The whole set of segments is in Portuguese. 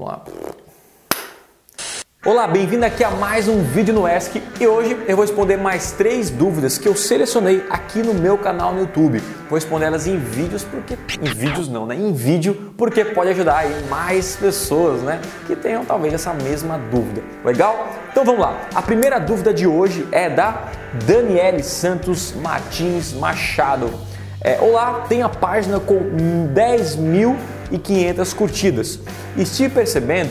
Vamos lá. Olá, bem-vindo aqui a mais um vídeo no ESC e hoje eu vou responder mais três dúvidas que eu selecionei aqui no meu canal no YouTube. Vou responder elas em vídeos porque em vídeos não, né? Em vídeo porque pode ajudar aí mais pessoas, né? Que tenham talvez essa mesma dúvida. Legal? Então vamos lá. A primeira dúvida de hoje é da Daniele Santos Martins Machado. É, Olá, tenho a página com 10.500 curtidas. Estive percebendo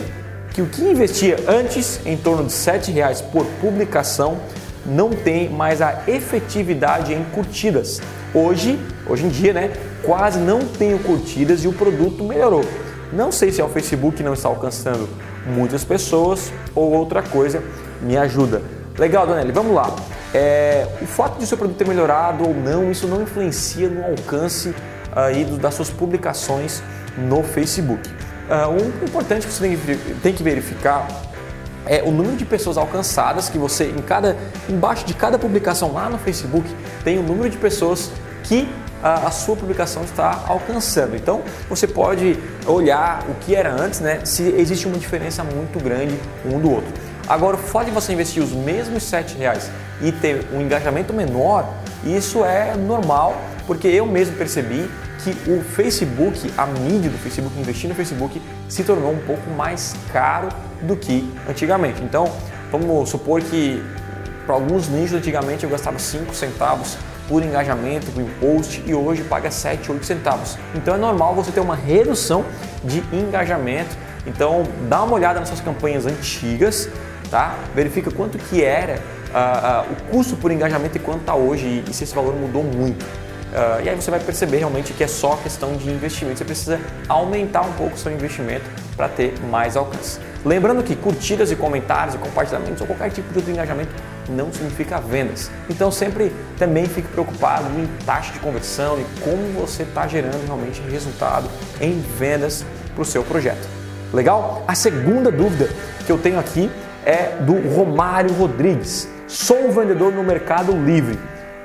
que o que investia antes em torno de R$ reais por publicação não tem mais a efetividade em curtidas. Hoje, hoje em dia, né, quase não tenho curtidas e o produto melhorou. Não sei se é o Facebook que não está alcançando muitas pessoas ou outra coisa me ajuda. Legal, Donelli, vamos lá. É, o fato de seu produto ter melhorado ou não, isso não influencia no alcance aí das suas publicações no Facebook. Uh, um importante que você tem que verificar é o número de pessoas alcançadas que você em cada embaixo de cada publicação lá no Facebook tem o número de pessoas que a, a sua publicação está alcançando. Então você pode olhar o que era antes, né? Se existe uma diferença muito grande um do outro. Agora, fato de você investir os mesmos sete reais e ter um engajamento menor, isso é normal, porque eu mesmo percebi que o Facebook, a mídia do Facebook, investir no Facebook, se tornou um pouco mais caro do que antigamente. Então, vamos supor que para alguns nichos antigamente eu gastava 5 centavos por engajamento, por post e hoje paga 7, 8 centavos. Então é normal você ter uma redução de engajamento. Então dá uma olhada nas suas campanhas antigas, tá? Verifica quanto que era uh, uh, o custo por engajamento e quanto está hoje e se esse valor mudou muito. Uh, e aí você vai perceber realmente que é só questão de investimento. Você precisa aumentar um pouco o seu investimento para ter mais alcance. Lembrando que curtidas e comentários e compartilhamentos ou qualquer tipo de engajamento não significa vendas. Então sempre também fique preocupado em taxa de conversão e como você está gerando realmente resultado em vendas para o seu projeto. Legal? A segunda dúvida que eu tenho aqui é do Romário Rodrigues. Sou um vendedor no Mercado Livre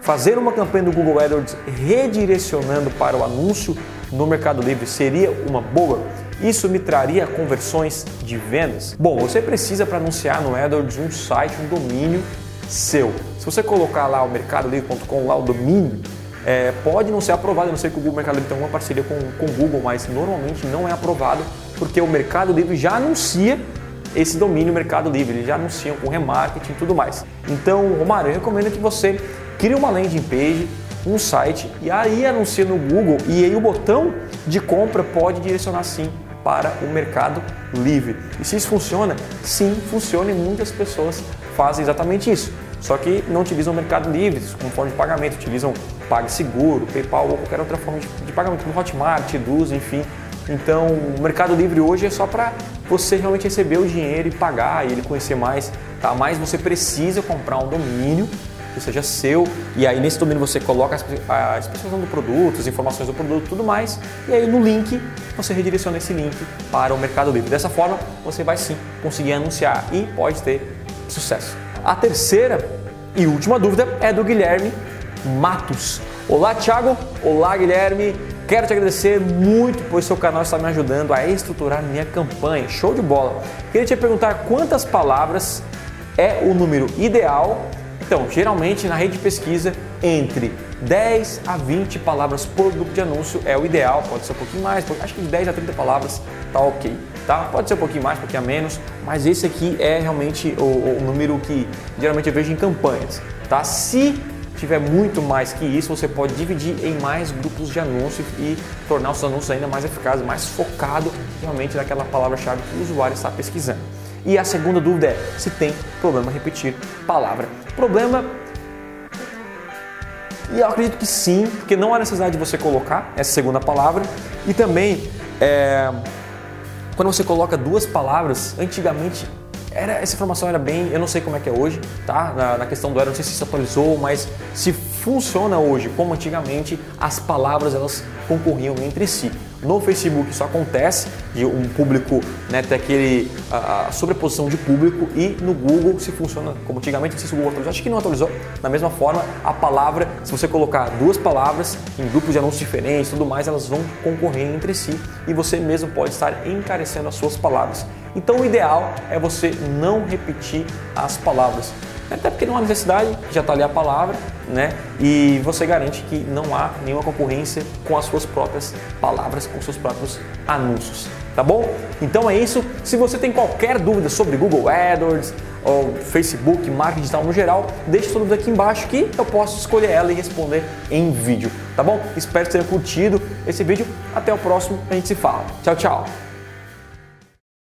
Fazer uma campanha do Google AdWords redirecionando para o anúncio no Mercado Livre seria uma boa? Isso me traria conversões de vendas? Bom, você precisa para anunciar no AdWords um site, um domínio seu. Se você colocar lá o mercadolivre.com, lá o domínio, é, pode não ser aprovado. Eu não sei que o Google Mercado Livre tem uma parceria com, com o Google, mas normalmente não é aprovado porque o Mercado Livre já anuncia esse domínio Mercado Livre, eles já anunciam com remarketing e tudo mais. Então, Romário, eu recomendo que você cria uma landing page, um site e aí anuncia no Google e aí o botão de compra pode direcionar sim para o mercado livre. E se isso funciona? Sim, funciona e muitas pessoas fazem exatamente isso. Só que não utilizam o mercado livre como forma de pagamento, utilizam PagSeguro, PayPal ou qualquer outra forma de, pagamento, como Hotmart, Eduz, enfim. Então, o Mercado Livre hoje é só para você realmente receber o dinheiro e pagar e ele conhecer mais, tá? Mas você precisa comprar um domínio que seja seu, e aí nesse domínio você coloca a especificação do produto, as informações do produto tudo mais, e aí no link você redireciona esse link para o Mercado Livre. Dessa forma você vai sim conseguir anunciar e pode ter sucesso. A terceira e última dúvida é do Guilherme Matos. Olá, Thiago. Olá, Guilherme. Quero te agradecer muito, pois seu canal está me ajudando a estruturar minha campanha. Show de bola. Queria te perguntar quantas palavras é o número ideal então, geralmente na rede de pesquisa, entre 10 a 20 palavras por grupo de anúncio é o ideal, pode ser um pouquinho mais, acho que de 10 a 30 palavras tá ok, tá? Pode ser um pouquinho mais, um pouquinho a menos, mas esse aqui é realmente o, o número que geralmente eu vejo em campanhas, tá? Se tiver muito mais que isso, você pode dividir em mais grupos de anúncios e tornar os anúncios ainda mais eficazes, mais focado realmente naquela palavra-chave que o usuário está pesquisando. E a segunda dúvida é se tem problema repetir palavra. Problema. E eu acredito que sim, porque não há necessidade de você colocar essa segunda palavra. E também, é, quando você coloca duas palavras, antigamente era, essa informação era bem, eu não sei como é que é hoje, tá? Na, na questão do era, não sei se se atualizou, mas se funciona hoje como antigamente, as palavras elas concorriam entre si. No Facebook isso acontece, de um público né, ter aquele a, a sobreposição de público e no Google se funciona como antigamente, não sei se o Google atualizou, acho que não atualizou. Da mesma forma, a palavra, se você colocar duas palavras em grupos de anúncios diferentes, tudo mais, elas vão concorrer entre si e você mesmo pode estar encarecendo as suas palavras. Então o ideal é você não repetir as palavras. Até porque não há necessidade, já está ali a palavra, né? E você garante que não há nenhuma concorrência com as suas próprias palavras, com seus próprios anúncios, tá bom? Então é isso. Se você tem qualquer dúvida sobre Google AdWords ou Facebook, marketing digital no geral, deixe sua dúvida aqui embaixo que eu posso escolher ela e responder em vídeo, tá bom? Espero que tenha curtido esse vídeo. Até o próximo, a gente se fala. Tchau, tchau.